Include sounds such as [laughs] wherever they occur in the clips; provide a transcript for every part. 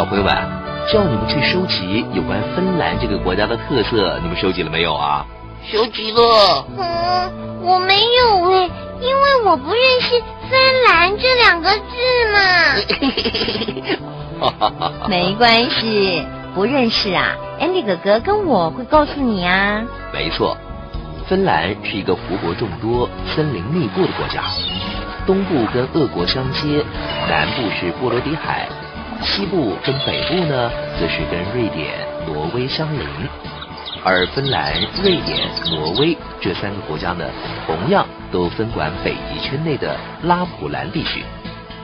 小朋友们，叫你们去收集有关芬兰这个国家的特色，你们收集了没有啊？收集了。嗯，我没有哎，因为我不认识“芬兰”这两个字嘛。[laughs] 没关系，不认识啊，Andy 哥哥跟我会告诉你啊。没错，芬兰是一个湖泊众多、森林密布的国家，东部跟俄国相接，南部是波罗的海。西部跟北部呢，则是跟瑞典、挪威相邻，而芬兰、瑞典、挪威这三个国家呢，同样都分管北极圈内的拉普兰地区。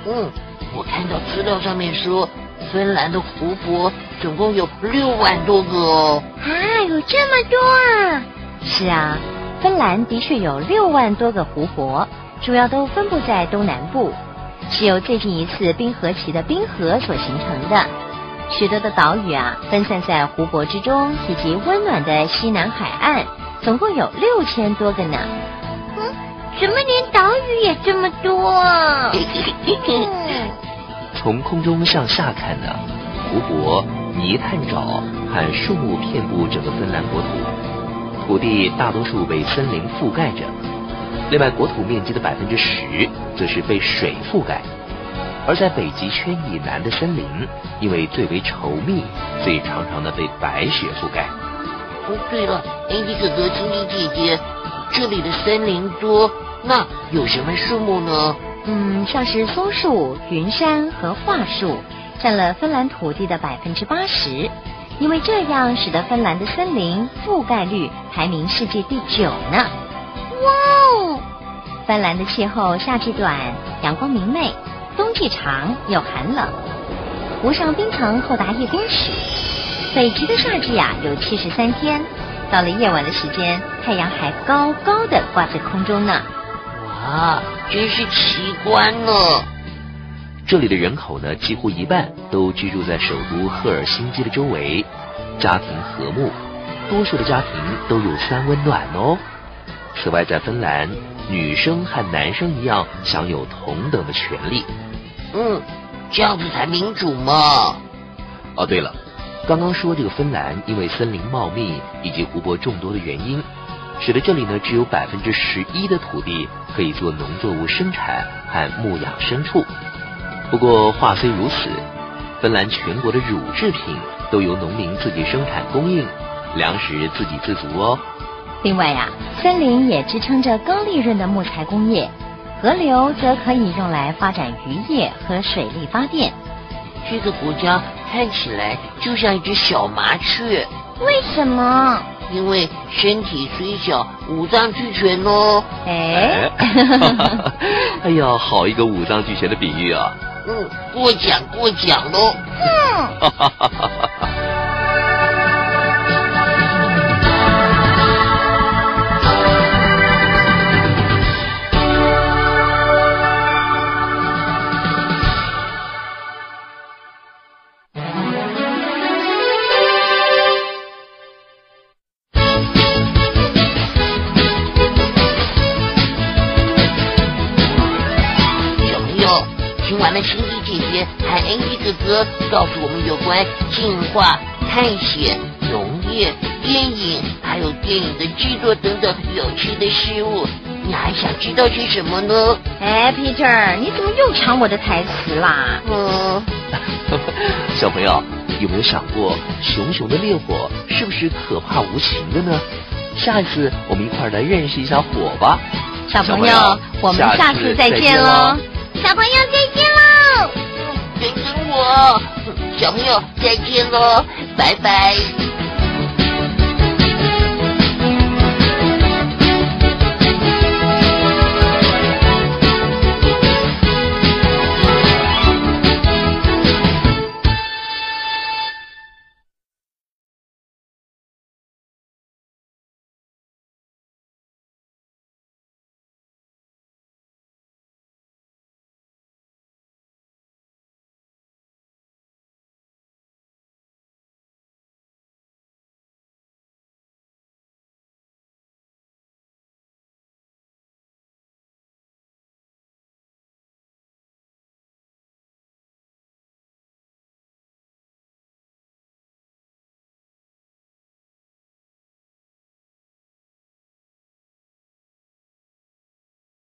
嗯，我看到资料上面说，芬兰的湖泊总共有六万多个哦。啊，有这么多啊！是啊，芬兰的确有六万多个湖泊，主要都分布在东南部。是由最近一次冰河期的冰河所形成的，许多的岛屿啊分散在湖泊之中，以及温暖的西南海岸，总共有六千多个呢。嗯，怎么连岛屿也这么多？[laughs] 从空中向下看呢，湖泊、泥炭沼和树木遍布整个芬兰国土，土地大多数被森林覆盖着。另外，国土面积的百分之十则是被水覆盖，而在北极圈以南的森林，因为最为稠密，所以常常的被白雪覆盖。哦，对了，Andy 哥哥、晶晶姐姐，这里的森林多，那有什么树木呢？嗯，像是松树、云杉和桦树，占了芬兰土地的百分之八十，因为这样使得芬兰的森林覆盖率排名世界第九呢。哇哦！芬兰的气候夏季短，阳光明媚；冬季长又寒冷，湖上冰层厚达一公尺。北极的夏季啊有七十三天，到了夜晚的时间，太阳还高高的挂在空中呢。哇，真是奇观呢！这里的人口呢，几乎一半都居住在首都赫尔辛基的周围，家庭和睦，多数的家庭都有三温暖哦。此外，在芬兰，女生和男生一样享有同等的权利。嗯，这样子才民主嘛。哦，对了，刚刚说这个芬兰因为森林茂密以及湖泊众多的原因，使得这里呢只有百分之十一的土地可以做农作物生产和牧养牲畜。不过话虽如此，芬兰全国的乳制品都由农民自己生产供应，粮食自给自足哦。另外呀，森林也支撑着高利润的木材工业，河流则可以用来发展渔业和水力发电。这个国家看起来就像一只小麻雀，为什么？因为身体虽小，五脏俱全哦。哎，哎 [laughs] 呀，好一个五脏俱全的比喻啊！嗯，过奖过奖喽。哼。[laughs] 告诉我们有关进化、探险、农业、电影，还有电影的制作等等有趣的事物。你还想知道些什么呢？哎，Peter，你怎么又抢我的台词啦？嗯，[laughs] 小朋友有没有想过，熊熊的烈火是不是可怕无情的呢？下一次我们一块来认识一下火吧。小朋友，我们下次再见喽。小朋友再见喽。等等我，小朋友再见喽，拜拜。